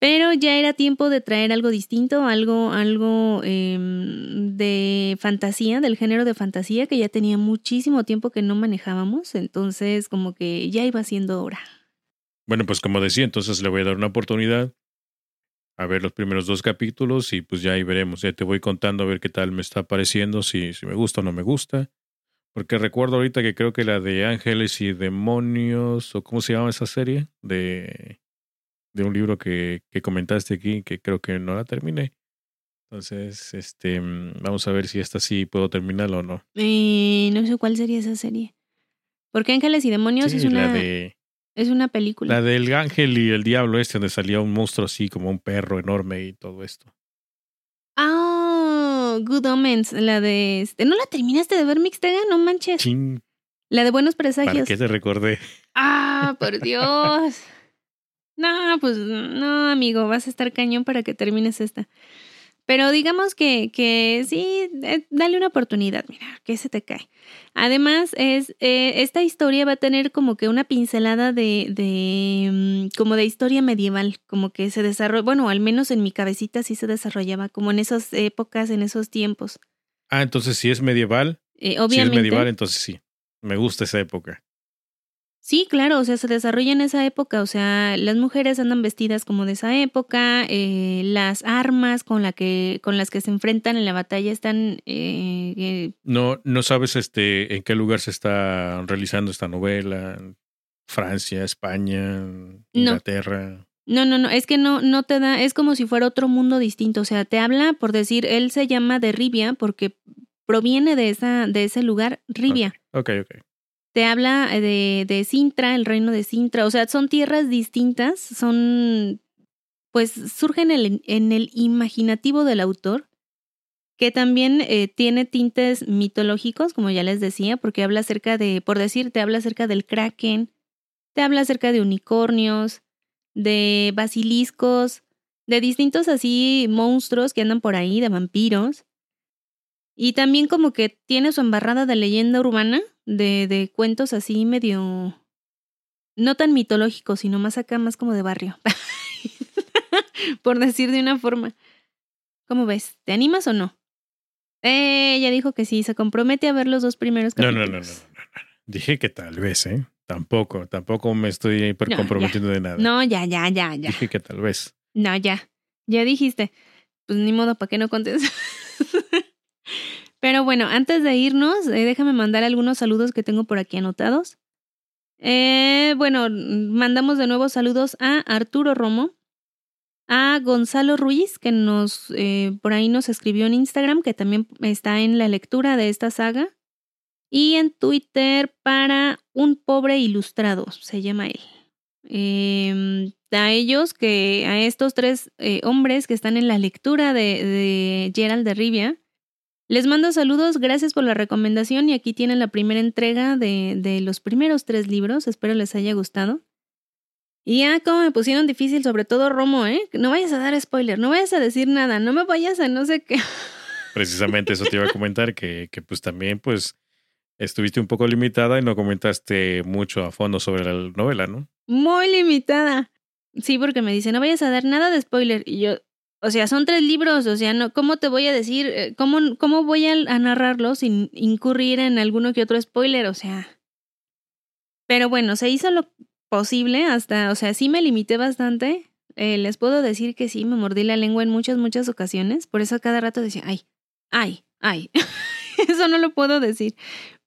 Pero ya era tiempo de traer algo distinto, algo, algo em, de fantasía, del género de fantasía, que ya tenía muchísimo tiempo que no manejábamos, entonces como que ya iba siendo hora. Bueno, pues como decía, entonces le voy a dar una oportunidad a ver los primeros dos capítulos y pues ya ahí veremos, ya te voy contando a ver qué tal me está pareciendo, si, si me gusta o no me gusta. Porque recuerdo ahorita que creo que la de Ángeles y Demonios, o cómo se llama esa serie, de de un libro que, que comentaste aquí, que creo que no la terminé. Entonces, este, mm, vamos a ver si esta sí puedo terminarla o no. Eh, no sé cuál sería esa serie. Porque Ángeles y Demonios es una. La de, Es una película. La del ángel y el diablo este, donde salía un monstruo así como un perro enorme y todo esto. Ah, Good Omens, la de este. ¿No la terminaste de ver, Mixtega? No manches. Chin, La de Buenos ¿para Presagios. qué te recordé? Ah, por Dios. No, pues no, amigo, vas a estar cañón para que termines esta. Pero digamos que, que sí, eh, dale una oportunidad, mira, que se te cae. Además, es eh, esta historia va a tener como que una pincelada de, de mm, como de historia medieval, como que se desarrolla, bueno, al menos en mi cabecita sí se desarrollaba, como en esas épocas, en esos tiempos. Ah, entonces si es medieval, Eh, si es obviamente. medieval, entonces sí. Me gusta esa época. Sí, claro, o sea, se desarrolla en esa época, o sea, las mujeres andan vestidas como de esa época, eh, las armas con, la que, con las que se enfrentan en la batalla están... eh, eh, No, no sabes este en qué lugar se está realizando esta novela. Francia, España, Inglaterra. no, no, no, es que no, no te da, es como si fuera otro mundo distinto, o sea, te habla, por decir, él se llama de Rivia porque proviene de, esa, de ese lugar, Rivia. Ok, ok. Te habla de, de Sintra, el reino de Sintra. O sea, son tierras distintas, son. Pues surgen en el, en el imaginativo del autor, que también eh, tiene tintes mitológicos, como ya les decía, porque habla acerca de, por decir, te habla acerca del kraken, te habla acerca de unicornios, de basiliscos, de distintos así monstruos que andan por ahí, de vampiros. Y también como que tiene su embarrada de leyenda urbana, de, de cuentos así medio... No tan mitológicos, sino más acá, más como de barrio. *laughs* Por decir de una forma. ¿Cómo ves? ¿Te animas o no? Eh, ella dijo que sí, se compromete a ver los dos primeros capítulos. no, no, no, no, no. Dije que tal vez, ¿eh? Tampoco, tampoco me estoy No, comprometiendo de nada. No, ya, ya, ya, ya. Dije que tal vez. No, ya. Ya dijiste. Pues ni modo, ¿para qué no contestas? *laughs* Pero bueno, antes de irnos, eh, déjame mandar algunos saludos que tengo por aquí anotados. Eh, bueno, mandamos de nuevo saludos a Arturo Romo, a Gonzalo Ruiz, que nos eh, por ahí nos escribió en Instagram, que también está en la lectura de esta saga, y en Twitter para un pobre ilustrado, se llama él. Eh, a ellos, que a estos tres eh, hombres que están en la lectura de, de Gerald de Rivia, les mando saludos, gracias por la recomendación y aquí tienen la primera entrega de, de los primeros tres libros, espero les haya gustado. Y ya como me pusieron difícil, sobre todo Romo, ¿eh? No vayas a dar spoiler, no vayas a decir nada, no me vayas a no sé qué. *laughs* Precisamente eso te iba a comentar, que, que pues también pues estuviste un poco limitada y no comentaste mucho a fondo sobre la novela, ¿no? Muy limitada. Sí, porque me dice, no vayas a dar nada de spoiler. Y yo, o sea, son tres libros, o sea, no, ¿cómo te voy a decir? eh, ¿Cómo, cómo voy a, narrarlo sin incurrir en alguno que otro spoiler? O sea. Pero bueno, se hizo lo posible hasta, o sea, sí me limité bastante. Eh, les puedo decir que sí, me mordí la lengua en muchas, muchas ocasiones. Por eso cada rato decía, ay, ay, ay. *laughs* eso no lo puedo decir.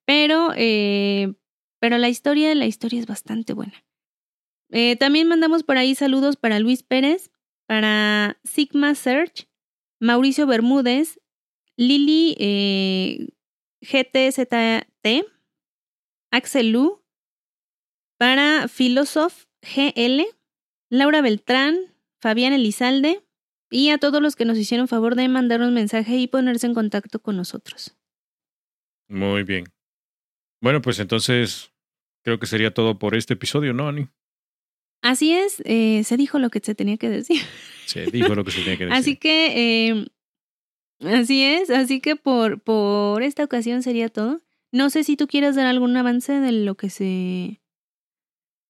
Pero, eh, pero la historia, la historia es bastante buena. También mandamos por ahí saludos para Luis Pérez, para Sigma Search, Mauricio Bermúdez, Lili eh, GTZT, Axel Lu, para Philosoph GL, Laura Beltrán, Fabián Elizalde y a todos los que nos hicieron favor de mandar un mensaje y ponerse en contacto con nosotros. Muy bien. Bueno, pues entonces creo que sería todo por este episodio, ¿no, Ani? Así es, eh, se dijo lo que se tenía que decir. Se dijo lo que se tenía que *laughs* decir. Así que, eh, así es, así que por, por esta ocasión sería todo. No sé si tú quieres dar algún avance de lo que se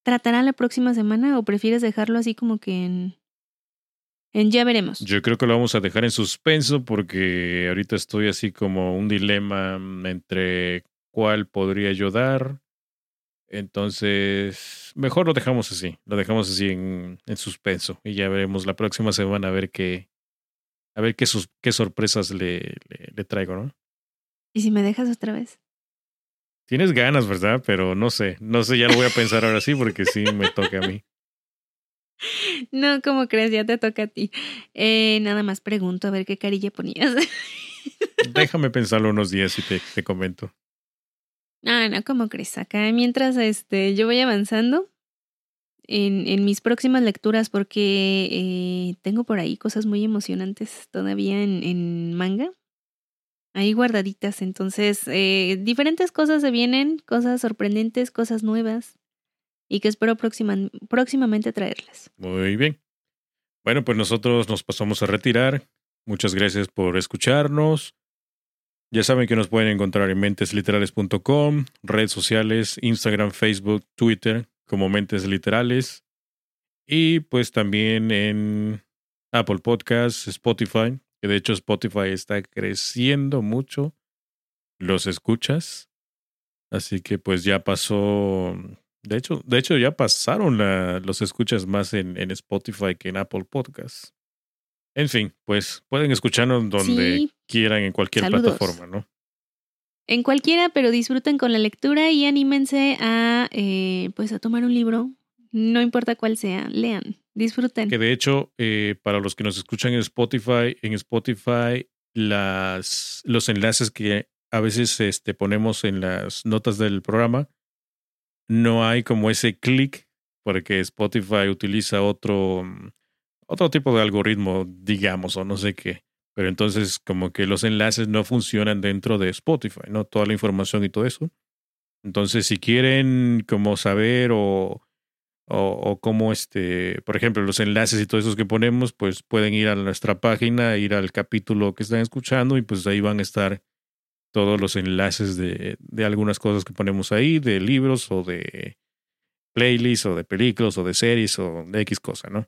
tratará la próxima semana o prefieres dejarlo así como que en, en ya veremos. Yo creo que lo vamos a dejar en suspenso porque ahorita estoy así como un dilema entre cuál podría yo dar. Entonces, mejor lo dejamos así, lo dejamos así en, en suspenso y ya veremos la próxima semana a ver qué, a ver qué, sus, qué sorpresas le, le, le traigo, ¿no? ¿Y si me dejas otra vez? Tienes ganas, ¿verdad? Pero no sé, no sé, ya lo voy a pensar ahora sí porque sí me toca a mí. *laughs* No, como crees? Ya te toca a ti. Eh, nada más pregunto a ver qué carilla ponías. *laughs* Déjame pensarlo unos días y te, te comento. Ah, no, como crees? Acá mientras este, yo voy avanzando, en, en mis próximas lecturas porque eh, tengo por ahí cosas muy emocionantes todavía en, en manga. Ahí guardaditas. Entonces, eh, diferentes cosas se vienen, cosas sorprendentes, cosas nuevas y que espero próxima, próximamente traerlas. Muy bien. Bueno, pues nosotros nos pasamos a retirar. Muchas gracias por escucharnos. Ya saben que nos pueden encontrar en mentesliterales.com, redes sociales, Instagram, Facebook, Twitter, como Mentes Literales. Y pues también en Apple Podcasts, Spotify, que de hecho Spotify está creciendo mucho. Los escuchas. Así que pues ya pasó. De hecho, de hecho ya pasaron la, los escuchas más en, en Spotify que en Apple Podcasts. En fin, pues pueden escucharnos donde Sí. quieran, en cualquier Saludos. plataforma, ¿no? En cualquiera, pero disfruten con la lectura y anímense a, eh, pues, a tomar un libro. No importa cuál sea, lean, disfruten. Que de hecho, eh, para los que nos escuchan en Spotify, en Spotify, las, los enlaces que a veces este, ponemos en las notas del programa, no hay como ese clic, porque Spotify utiliza otro, mm, otro tipo de algoritmo, digamos, o no sé qué. Pero entonces como que los enlaces no funcionan dentro de Spotify, ¿no? Toda la información y todo eso. Entonces, si quieren como saber o, o, o cómo este, por ejemplo, los enlaces y todo eso que ponemos, pues pueden ir a nuestra página, ir al capítulo que están escuchando y pues ahí van a estar todos los enlaces de, de algunas cosas que ponemos ahí, de libros o de playlists o de películas o de series o de X cosa, ¿no?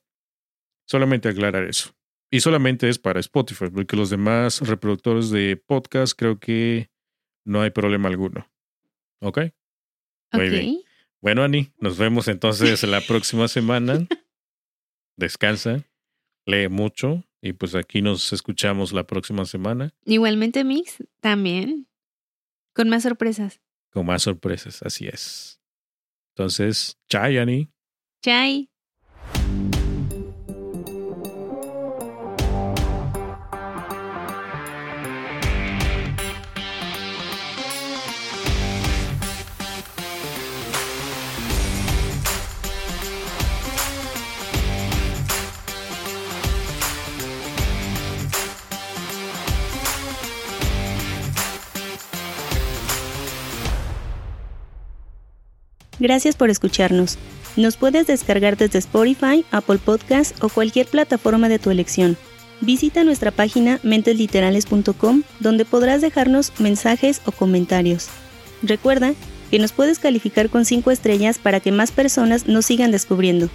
Solamente aclarar eso. Y solamente es para Spotify, porque los demás reproductores de podcast creo que no hay problema alguno. ¿Ok? Muy Ok. bien. Bueno, Ani, nos vemos entonces la *laughs* próxima semana. Descansa, lee mucho y pues aquí nos escuchamos la próxima semana Igualmente, Mix, también. Con más sorpresas. con más sorpresas. Así es. Entonces, chao, Ani. Chai. Gracias por escucharnos. Nos puedes descargar desde Spotify, Apple Podcast o cualquier plataforma de tu elección. Visita nuestra página mentesliterales.com donde podrás dejarnos mensajes o comentarios. Recuerda que nos puedes calificar con 5 estrellas para que más personas nos sigan descubriendo.